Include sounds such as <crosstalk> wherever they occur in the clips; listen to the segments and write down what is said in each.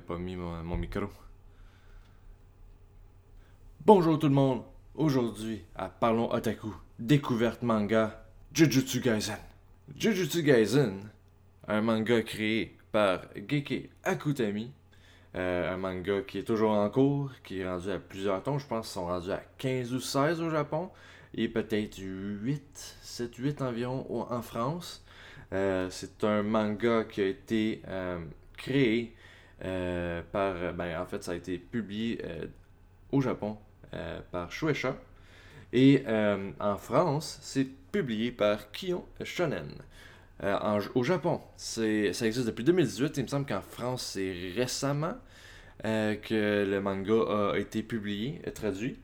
pas mis mon, micro. Bonjour tout le monde. Aujourd'hui, à Parlons Otaku, découverte manga Jujutsu Kaisen. Jujutsu Kaisen, un manga créé par Geke Akutami, euh, un manga qui est toujours en cours, qui est rendu à plusieurs tomes, je pense qu'ils sont rendus à 15 ou 16 au Japon, et peut-être 8, 7, 8 environ en France. Euh, c'est un manga qui a été euh, créé euh, par, ben, en fait, ça a été publié euh, au Japon euh, par Shueisha. Et en France, c'est publié par Kion Shonen. En- au Japon, ça existe depuis 2018. Il me semble qu'en France, c'est récemment que le manga a été publié, traduit.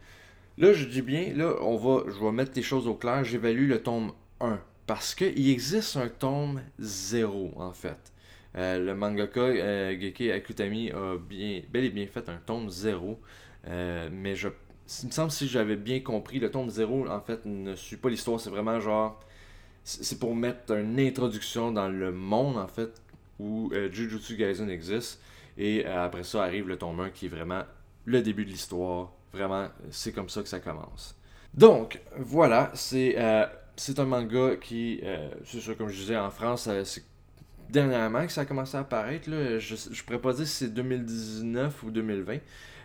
Là, je dis bien, là, on va, je vais mettre les choses au clair. J'évalue le tome 1. Parce qu'il existe un tome 0, en fait. Euh, le mangaka euh, Geke Akutami a bel et bien fait un tome 0. Euh, mais je, il me semble si j'avais bien compris, le tome 0, en fait, ne suit pas l'histoire. C'est vraiment genre. C'est pour mettre une introduction dans le monde, en fait, où euh, Jujutsu Kaisen existe. Et euh, après ça arrive le tome 1 qui est vraiment le début de l'histoire. Vraiment, c'est comme ça que ça commence. Donc, voilà, c'est c'est un manga qui, c'est ça, comme je disais, en France, c'est dernièrement que ça a commencé à apparaître. Je ne pourrais pas dire si c'est 2019 ou 2020.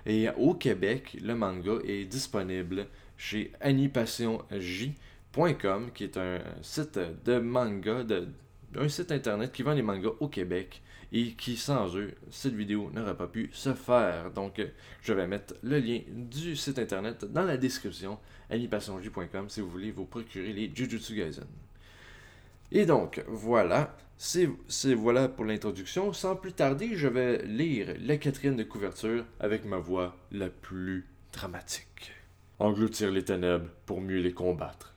Et au Québec, le manga est disponible chez animationj.com, qui est un site de manga, un site internet qui vend les mangas au Québec et qui, sans eux, cette vidéo n'aurait pas pu se faire. Donc, je vais mettre le lien du site internet dans la description, animationj.com, si vous voulez vous procurer les Jujutsu Kaisen. Et donc, voilà, c'est voilà pour l'introduction. Sans plus tarder, je vais lire la quatrième de couverture avec ma voix la plus dramatique. Engloutir les ténèbres pour mieux les combattre.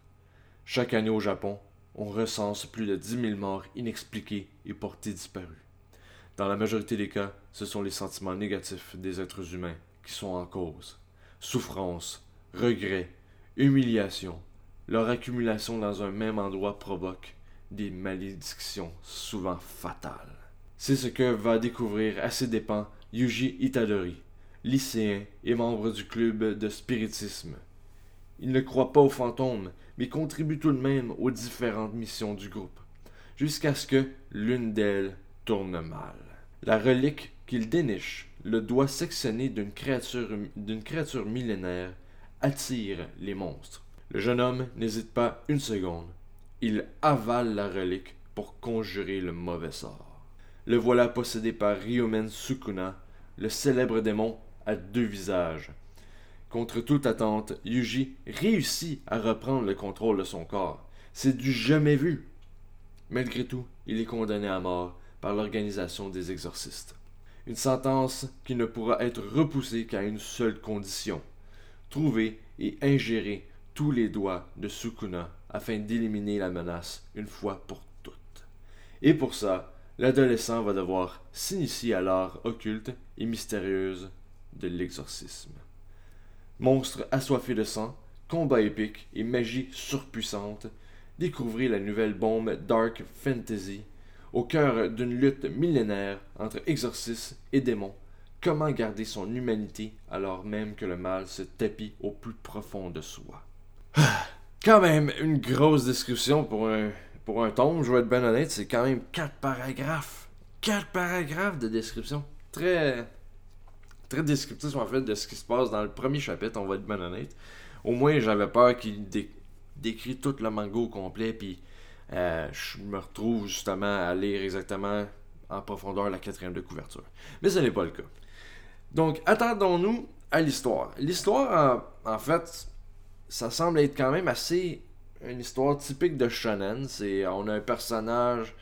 Chaque année au Japon, on recense plus de 10 000 morts inexpliquées et portées disparues. Dans la majorité des cas, ce sont les sentiments négatifs des êtres humains qui sont en cause. Souffrance, regret, humiliation, leur accumulation dans un même endroit provoque des malédictions souvent fatales. C'est ce que va découvrir à ses dépens Yuji Itadori, lycéen et membre du club de spiritisme. Il ne croit pas aux fantômes, mais contribue tout de même aux différentes missions du groupe, jusqu'à ce que l'une d'elles tourne mal. La relique qu'il déniche, le doigt sectionné d'une créature, d'une créature millénaire, attire les monstres. Le jeune homme n'hésite pas une seconde. Il avale la relique pour conjurer le mauvais sort. Le voilà possédé par Ryomen Sukuna, le célèbre démon à deux visages. Contre toute attente, Yuji réussit à reprendre le contrôle de son corps. C'est du jamais vu. Malgré tout, il est condamné à mort par l'organisation des exorcistes. Une sentence qui ne pourra être repoussée qu'à une seule condition trouver et ingérer tous les doigts de Sukuna afin d'éliminer la menace une fois pour toutes. Et pour ça, l'adolescent va devoir s'initier à l'art occulte et mystérieuse de l'exorcisme. Monstre assoiffé de sang, combat épique et magie surpuissante, découvrez la nouvelle bombe Dark Fantasy au cœur d'une lutte millénaire entre exorcistes et démons. Comment garder son humanité alors même que le mal se tapit au plus profond de soi? <sighs> Quand même une grosse description pour un, pour un tome, je vais être bien honnête, c'est quand même quatre paragraphes. Quatre paragraphes de description. Très, très descriptif en fait de ce qui se passe dans le premier chapitre, on va être bien honnête. Au moins j'avais peur qu'il dé- décrit tout le manga au complet, puis euh, je me retrouve justement à lire exactement en profondeur la quatrième de couverture. Mais ce n'est pas le cas. Donc attendons-nous à l'histoire. L'histoire en fait, ça semble être quand même assez une histoire typique de shonen. C'est on a un personnage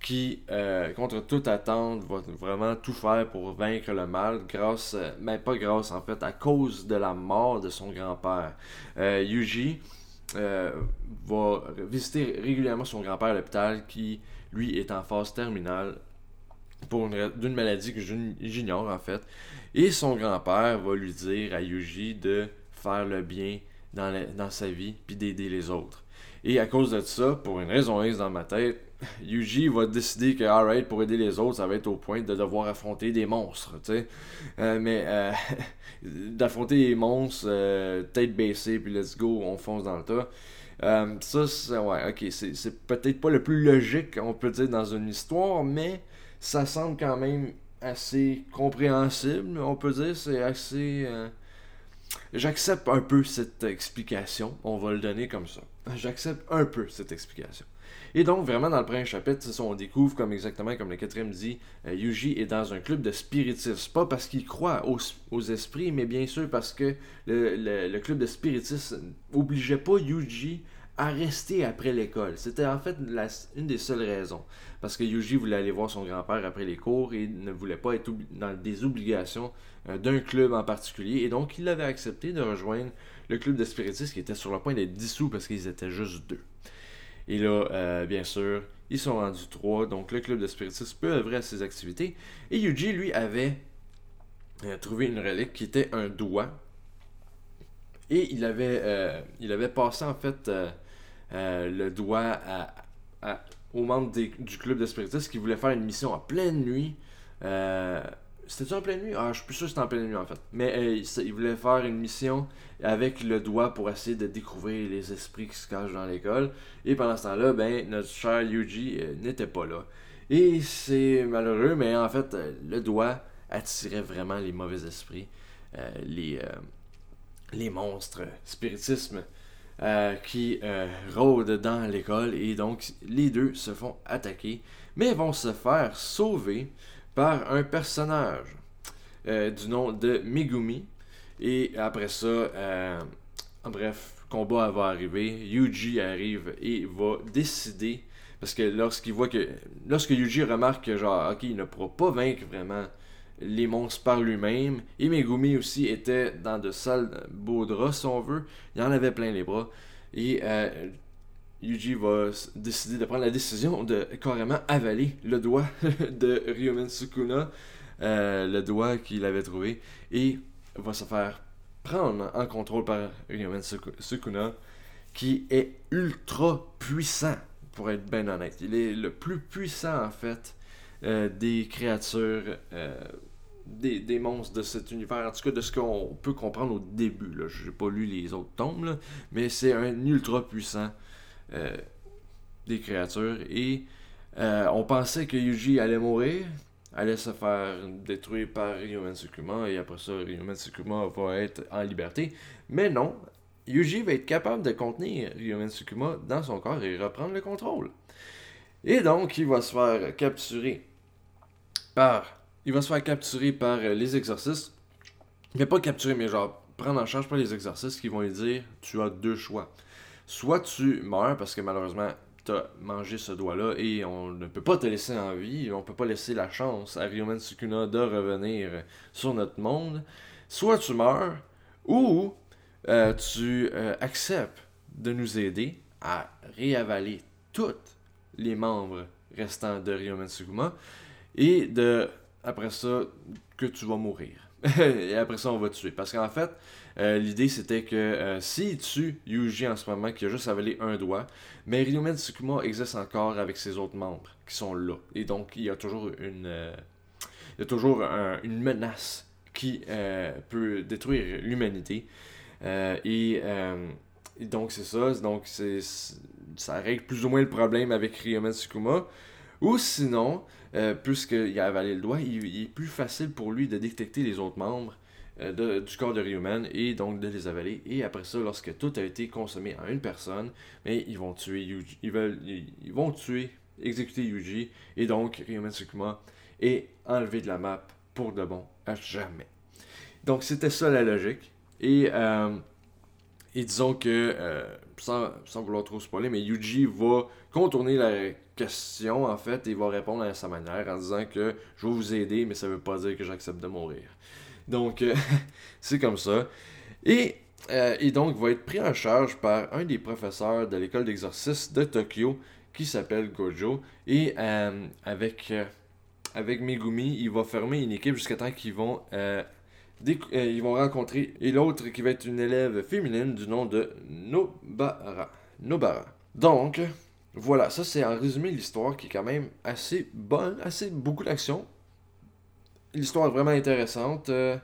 qui, euh, contre toute attente, va vraiment tout faire pour vaincre le mal, grâce, euh, mais pas grâce en fait, à cause de la mort de son grand-père. Euh, Yuji va visiter régulièrement son grand-père à l'hôpital qui, lui, est en phase terminale pour une- d'une maladie que j'ignore en fait. Et son grand-père va lui dire à Yuji de faire le bien dans, sa vie puis d'aider les autres. Et à cause de ça, pour une raison X dans ma tête, <laughs> Yuji va décider que, alright, pour aider les autres, ça va être au point de devoir affronter des monstres, tu sais. Euh, mais euh, <laughs> d'affronter des monstres, euh, tête baissée, puis let's go, on fonce dans le tas. ça, c'est, ouais, ok, c'est, peut-être pas le plus logique, on peut dire, dans une histoire, mais ça semble quand même assez compréhensible, on peut dire, c'est assez... J'accepte un peu cette explication, on va le donner comme ça. J'accepte un peu cette explication. Et donc, vraiment, dans le premier chapitre, on découvre, comme exactement comme le quatrième dit, euh, Yuji est dans un club de spiritisme. Pas parce qu'il croit aux, esprits, mais bien sûr parce que le, club de spiritisme n'obligeait pas Yuji à rester après l'école. C'était en fait une des seules raisons. Parce que Yuji voulait aller voir son grand-père après les cours et ne voulait pas être dans des obligations euh, d'un club en particulier. Et donc, il avait accepté de rejoindre le club de spiritisme qui était sur le point d'être dissous parce qu'ils étaient juste deux. Et là, euh, bien sûr, ils sont rendus trois, donc le club de spiritisme peut œuvrer à ses activités. Et Yuji, lui, avait euh, trouvé une relique qui était un doigt. Et il avait, il avait passé en fait le doigt à, aux membres du club de spiritisme qui voulaient faire une mission en pleine nuit. C'était-tu en pleine nuit? Ah, je suis plus sûr que c'était en pleine nuit en fait. Mais euh, il voulait faire une mission avec le doigt pour essayer de découvrir les esprits qui se cachent dans l'école. Et pendant ce temps-là, ben, notre cher Yuji euh, n'était pas là. Et c'est malheureux, mais en fait, euh, le doigt attirait vraiment les mauvais esprits, les, les monstres, spiritisme. Qui rôdent dans l'école et donc les deux se font attaquer mais vont se faire sauver par un personnage euh, du nom de Megumi. Et après ça, euh, en bref, combat va arriver. Yuji arrive et va décider. Parce que lorsqu'il voit que. Lorsque Yuji remarque que, genre, ok, il ne pourra pas vaincre vraiment les monstres par lui-même. Et Megumi aussi était dans de sales beaux draps, si on veut. Il en avait plein les bras. Et euh, Yuji va décider de prendre la décision de carrément avaler le doigt <laughs> de Ryomen Sukuna, euh, le doigt qu'il avait trouvé, et va se faire prendre en contrôle par Ryomen Sukuna, qui est ultra puissant, pour être bien honnête. Il est le plus puissant, en fait, euh, des créatures, des, monstres de cet univers, en tout cas de ce qu'on peut comprendre au début. Je n'ai pas lu les autres tomes, mais c'est un ultra puissant. Euh, des créatures. Et euh, on pensait que Yuji allait mourir, allait se faire détruire par Ryomen Tsukuma, et après ça, Ryomen Tsukuma va être en liberté. Mais non, Yuji va être capable de contenir Ryomen Tsukuma dans son corps et reprendre le contrôle. Et donc, il va se faire capturer par. Il va se faire capturer par les exorcistes. Mais pas capturer, mais genre prendre en charge par les exorcistes qui vont lui dire Tu as deux choix soit tu meurs parce que malheureusement tu as mangé ce doigt-là et on ne peut pas te laisser en vie, on ne peut pas laisser la chance à Ryomen Sukuna de revenir sur notre monde, soit tu meurs ou euh, tu euh, acceptes de nous aider à réavaler tous les membres restants de Ryomen Sukuma et de après ça que tu vas mourir. <laughs> et après ça on va te tuer parce qu'en fait euh, l'idée c'était que euh, s'il tue Yuji en ce moment, qui a juste avalé un doigt, mais Ryumen Tsukuma existe encore avec ses autres membres qui sont là. Et donc il y a toujours une, euh, il y a toujours une menace qui peut détruire l'humanité. Et, donc c'est ça, donc c'est, ça règle plus ou moins le problème avec Ryumen Tsukuma. Ou sinon, puisqu'il a avalé le doigt, il, est plus facile pour lui de détecter les autres membres euh, du corps de Ryuman et donc de les avaler. Et après ça, lorsque tout a été consommé en une personne, ils vont tuer ils, vont exécuter Yuji, et donc Ryuman Tsukuma est enlevé de la map pour de bon à jamais. Donc c'était ça la logique. Et, euh, et disons que, euh, sans, sans, vouloir trop spoiler, mais Yuji va contourner la question en fait et va répondre à sa manière en disant que je vais vous aider, mais ça veut pas dire que j'accepte de mourir. Donc, euh, <laughs> c'est comme ça. Et, euh, et donc, va être pris en charge par un des professeurs de l'école d'exorcisme de Tokyo qui s'appelle Gojo. Et euh, avec, avec Megumi, il va former une équipe jusqu'à temps qu'ils vont, ils vont rencontrer. Et l'autre qui va être une élève féminine du nom de Nobara. Nobara. Donc, voilà, ça c'est en résumé l'histoire qui est quand même assez bonne, assez beaucoup d'action. L'histoire est vraiment intéressante. Euh,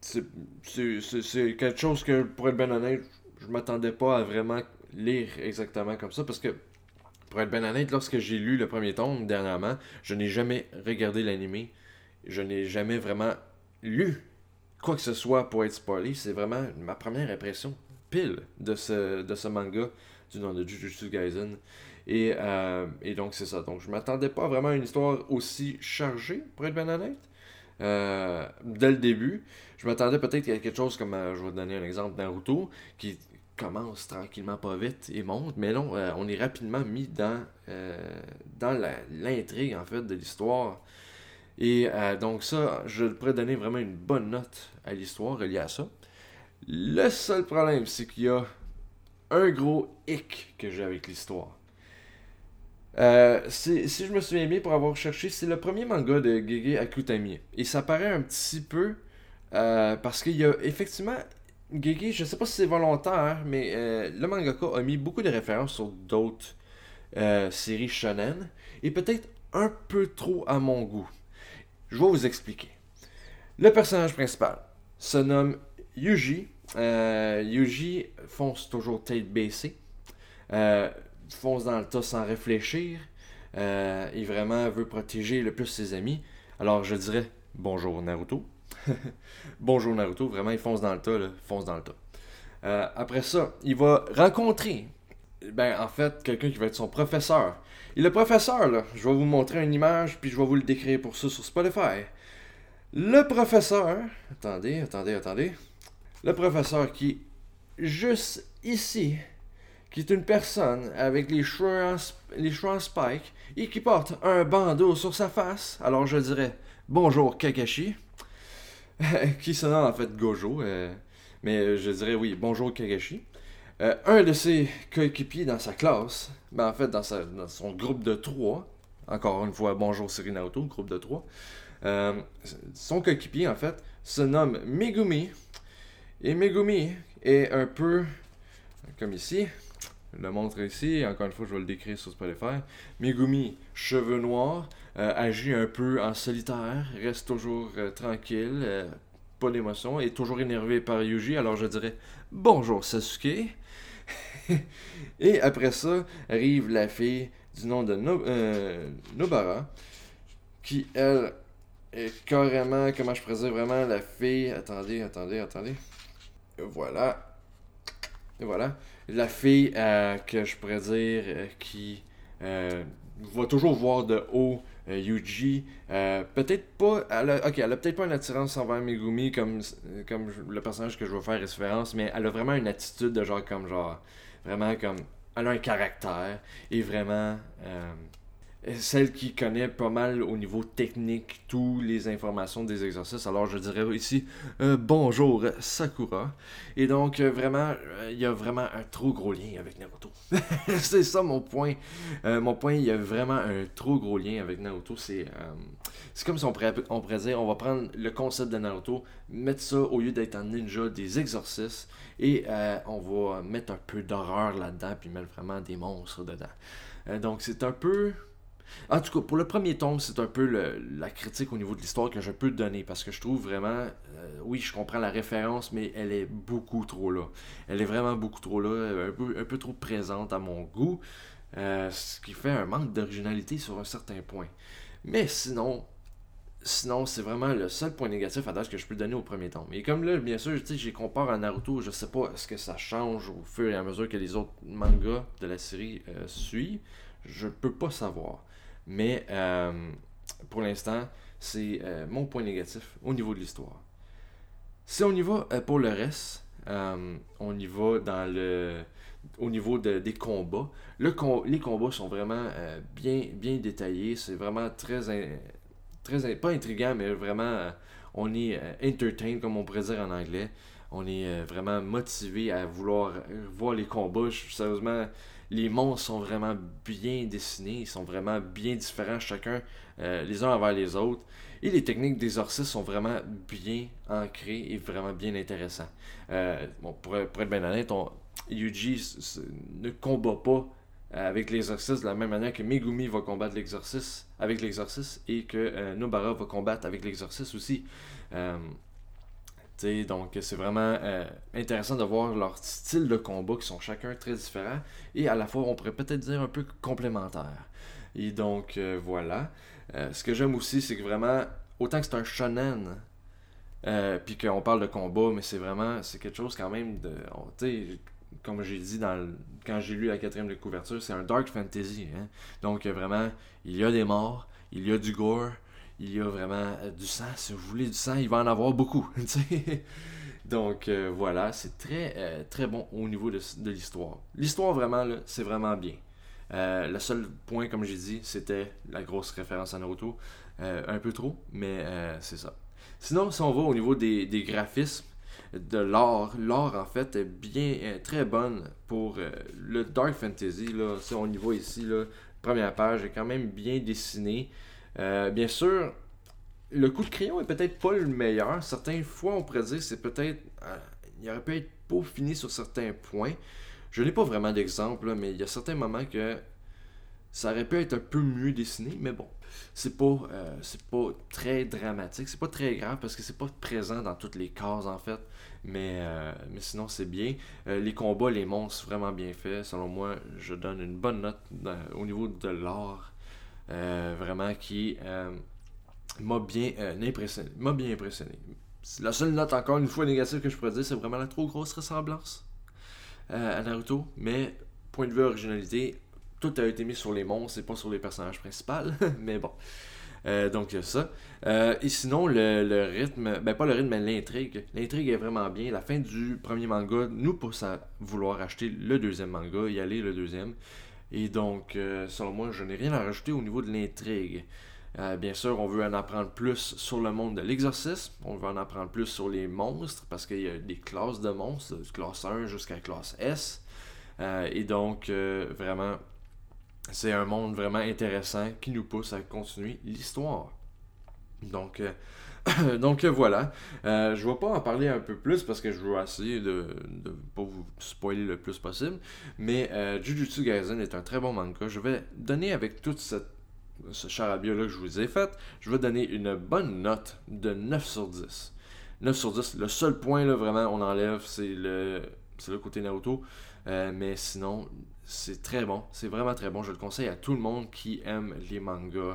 c'est quelque chose que, pour être bien honnête, je m'attendais pas à vraiment lire exactement comme ça parce que, pour être bien honnête, lorsque j'ai lu le premier tome dernièrement, je n'ai jamais regardé l'animé. Je n'ai jamais vraiment lu quoi que ce soit pour être spoilé. C'est vraiment ma première impression pile de ce, de ce manga du nom de Jujutsu Kaisen. Et, euh, et donc, c'est ça. Donc, je m'attendais pas vraiment à une histoire aussi chargée, pour être bien honnête. Euh, dès le début, je m'attendais peut-être à quelque chose comme, euh, je vais donner un exemple, Naruto, qui commence tranquillement pas vite et monte, mais non, on est rapidement mis dans, dans l'intrigue, en fait, de l'histoire. Et donc ça, je pourrais donner vraiment une bonne note à l'histoire reliée à ça. Le seul problème, c'est qu'il y a un gros hic que j'ai avec l'histoire. Euh, si je me souviens bien pour avoir cherché, c'est le premier manga de Gege Akutami. Et ça paraît un petit peu euh, parce qu'il y a effectivement Gege, je sais pas si c'est volontaire, mais euh, le mangaka a mis beaucoup de références sur d'autres séries shonen et peut-être un peu trop à mon goût. Je vais vous expliquer. Le personnage principal se nomme Yuji. Yuji fonce toujours tête baissée fonce dans le tas sans réfléchir. Euh, il vraiment veut protéger le plus ses amis. Alors je dirais bonjour Naruto. <laughs> bonjour Naruto, vraiment il fonce dans le tas, là, fonce dans le tas. Euh, après ça, il va rencontrer, ben en fait, quelqu'un qui va être son professeur. Et le professeur, je vais vous montrer une image, puis je vais vous le décrire pour ça sur Spotify. Le professeur, attendez, attendez, attendez. Le professeur qui juste ici, qui est une personne avec les cheveux en, et qui porte un bandeau sur sa face. Alors je dirais bonjour Kakashi, <laughs> qui se nomme en fait Gojo, euh, mais je dirais oui, bonjour Kakashi. Euh, un de ses coéquipiers dans sa classe, ben en fait dans, son groupe de trois, encore une fois bonjour Naruto, groupe de trois, euh, son coéquipier en fait se nomme Megumi, et Megumi est un peu comme ici, le montre ici. Encore une fois, je vais le décrire sur Spotify. Megumi, cheveux noirs, euh, agit un peu en solitaire, reste toujours tranquille, pas d'émotion, est toujours énervé par Yuji. Alors je dirais bonjour Sasuke. <laughs> Et après ça, arrive la fille du nom de Nobara, qui elle est carrément, comment je pourrais vraiment la fille. Attendez, attendez, attendez. Voilà. Voilà la fille euh, que je pourrais dire euh, qui euh, va toujours voir de haut Yuji. peut-être pas. Ok, elle a peut-être pas une attirance envers Megumi comme, comme le personnage que je veux faire référence, mais elle a vraiment une attitude de genre comme genre. Vraiment comme. Elle a un caractère et vraiment celle qui connaît pas mal au niveau technique toutes les informations des exercices. Alors je dirais ici euh, bonjour Sakura. Et donc euh, vraiment, euh, il y a vraiment un trop gros lien avec Naruto. <laughs> c'est ça mon point. mon point, il y a vraiment un trop gros lien avec Naruto. C'est comme si on pourrait, on on va prendre le concept de Naruto, mettre ça au lieu d'être un ninja des exorcistes, et on va mettre un peu d'horreur là-dedans, puis mettre vraiment des monstres dedans. donc c'est un peu en tout cas, pour le premier tome, c'est un peu la critique au niveau de l'histoire que je peux donner parce que je trouve vraiment, euh, oui, je comprends la référence, mais elle est beaucoup trop là. Elle est vraiment beaucoup trop là, un peu, trop présente à mon goût, euh, ce qui fait un manque d'originalité sur un certain point. Mais sinon, sinon c'est vraiment le seul point négatif à date que je peux donner au premier tome. Et comme là, bien sûr, j'ai comparé à Naruto, je sais pas est-ce que ça change au fur et à mesure que les autres mangas de la série euh, suivent? Je peux pas savoir. Mais euh, pour l'instant, c'est euh, mon point négatif au niveau de l'histoire. Si on y va euh, pour le reste, on y va dans le au niveau des combats. Le les combats sont vraiment bien, détaillés. C'est vraiment très, pas intriguant, mais vraiment on est entertained comme on pourrait dire en anglais. On est vraiment motivé à vouloir voir les combats. Sérieusement, les monstres sont vraiment bien dessinés, ils sont vraiment bien différents chacun euh, les uns envers les autres. Et les techniques d'exorcisme sont vraiment bien ancrées et vraiment bien intéressantes. Euh, bon, pour, être bien honnête, Yuji ne combat pas avec l'exorciste de la même manière que Megumi va combattre l'exorciste avec l'exorciste et que Nobara va combattre avec l'exorciste aussi. Donc c'est vraiment intéressant de voir leur style de combat qui sont chacun très différents et à la fois on pourrait peut-être dire un peu complémentaires. Et donc voilà. ce que j'aime aussi c'est que vraiment autant que c'est un shonen euh, puis qu'on parle de combat, mais c'est vraiment, c'est quelque chose quand même de, comme j'ai dit dans quand j'ai lu la quatrième de couverture, c'est un dark fantasy. Hein? Donc vraiment, il y a des morts, il y a du gore, il y a vraiment euh, du sang. Si vous voulez du sang, il va en avoir beaucoup. <laughs> Donc euh, voilà, c'est très très bon au niveau de, l'histoire. L'histoire vraiment, c'est vraiment bien. le seul point, comme j'ai dit, c'était la grosse référence à Naruto. un peu trop, mais c'est ça. Sinon, si on va au niveau des, graphismes, de l'art, l'art en fait est bien euh, très bonne pour euh, le Dark Fantasy. Là, si on y voit ici, là, première page est quand même bien dessiné. Euh, bien sûr, le coup de crayon est peut-être pas le meilleur. Certaines fois, on pourrait dire c'est peut-être. il aurait pu être peaufiné sur certains points. Je n'ai pas vraiment d'exemple, mais il y a certains moments que ça aurait pu être un peu mieux dessiné, mais bon c'est pas, euh, pas très dramatique, c'est pas très grave parce que c'est pas présent dans toutes les cases en fait. Mais, euh, mais sinon, c'est bien. Euh, les combats, les monstres, vraiment bien fait. Selon moi, je donne une bonne note au niveau de l'art. Vraiment qui m'a bien, impressionné, m'a bien impressionné. La seule note, encore une fois, négative que je pourrais dire, c'est vraiment la trop grosse ressemblance à Naruto. Mais, point de vue originalité, tout a été mis sur les monstres et pas sur les personnages principaux. <laughs> mais bon. Euh, donc, il y a ça. Euh, et sinon, le, rythme, ben pas le rythme, mais l'intrigue. L'intrigue est vraiment bien. La fin du premier manga nous pousse à vouloir acheter le deuxième manga, y aller le deuxième. Et donc, euh, selon moi, je n'ai rien à rajouter au niveau de l'intrigue. bien sûr, on veut en apprendre plus sur le monde de l'exorcisme. On veut en apprendre plus sur les monstres, parce qu'il y a des classes de monstres, classe 1 jusqu'à classe S. et donc, vraiment, c'est un monde vraiment intéressant qui nous pousse à continuer l'histoire. Donc, euh, <laughs> donc euh, voilà. Euh, je ne vais pas en parler un peu plus parce que je veux essayer de ne pas vous spoiler le plus possible. Mais Jujutsu Kaisen est un très bon manga. Je vais donner avec toute cette ce charabia là que je vous ai fait, je vais donner une bonne note de 9 sur 10. 9 sur 10. Le seul point là vraiment on enlève c'est le c'est le côté Naruto. mais sinon, c'est très bon. C'est vraiment très bon. Je le conseille à tout le monde qui aime les mangas euh,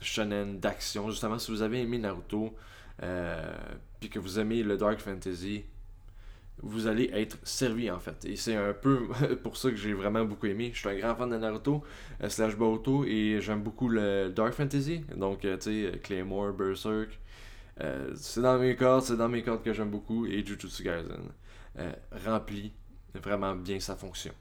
shonen d'action. Justement, si vous avez aimé Naruto, euh, puis que vous aimez le Dark Fantasy, vous allez être servi en fait. Et c'est un peu <laughs> pour ça que j'ai vraiment beaucoup aimé. Je suis un grand fan de Naruto, euh, slash Boruto, et j'aime beaucoup le Dark Fantasy. Donc, tu sais, Claymore, Berserk. c'est dans mes cordes, c'est dans mes cordes que j'aime beaucoup. Et Jujutsu Kaisen remplit vraiment bien sa fonction.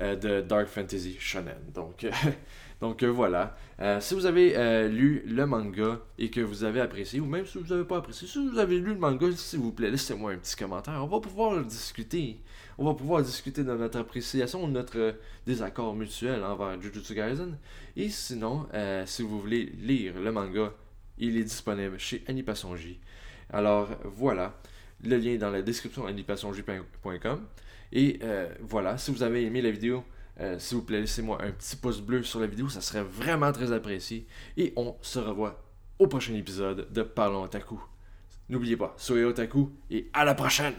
Euh, de Dark Fantasy Shonen. Donc, euh, <laughs> donc euh, voilà. si vous avez lu le manga et que vous avez apprécié, ou même si vous n'avez pas apprécié, si vous avez lu le manga, s'il vous plaît, laissez-moi un petit commentaire. On va pouvoir discuter. On va pouvoir discuter de notre appréciation, de notre désaccord mutuel envers Jujutsu Kaisen. Et sinon, si vous voulez lire le manga, il est disponible chez Animation Alors voilà, le lien est dans la description animationj.com. Et euh, voilà, si vous avez aimé la vidéo, euh, s'il vous plaît, laissez-moi un petit pouce bleu sur la vidéo, ça serait vraiment très apprécié. Et on se revoit au prochain épisode de Parlons Otaku. N'oubliez pas, soyez otaku et à la prochaine!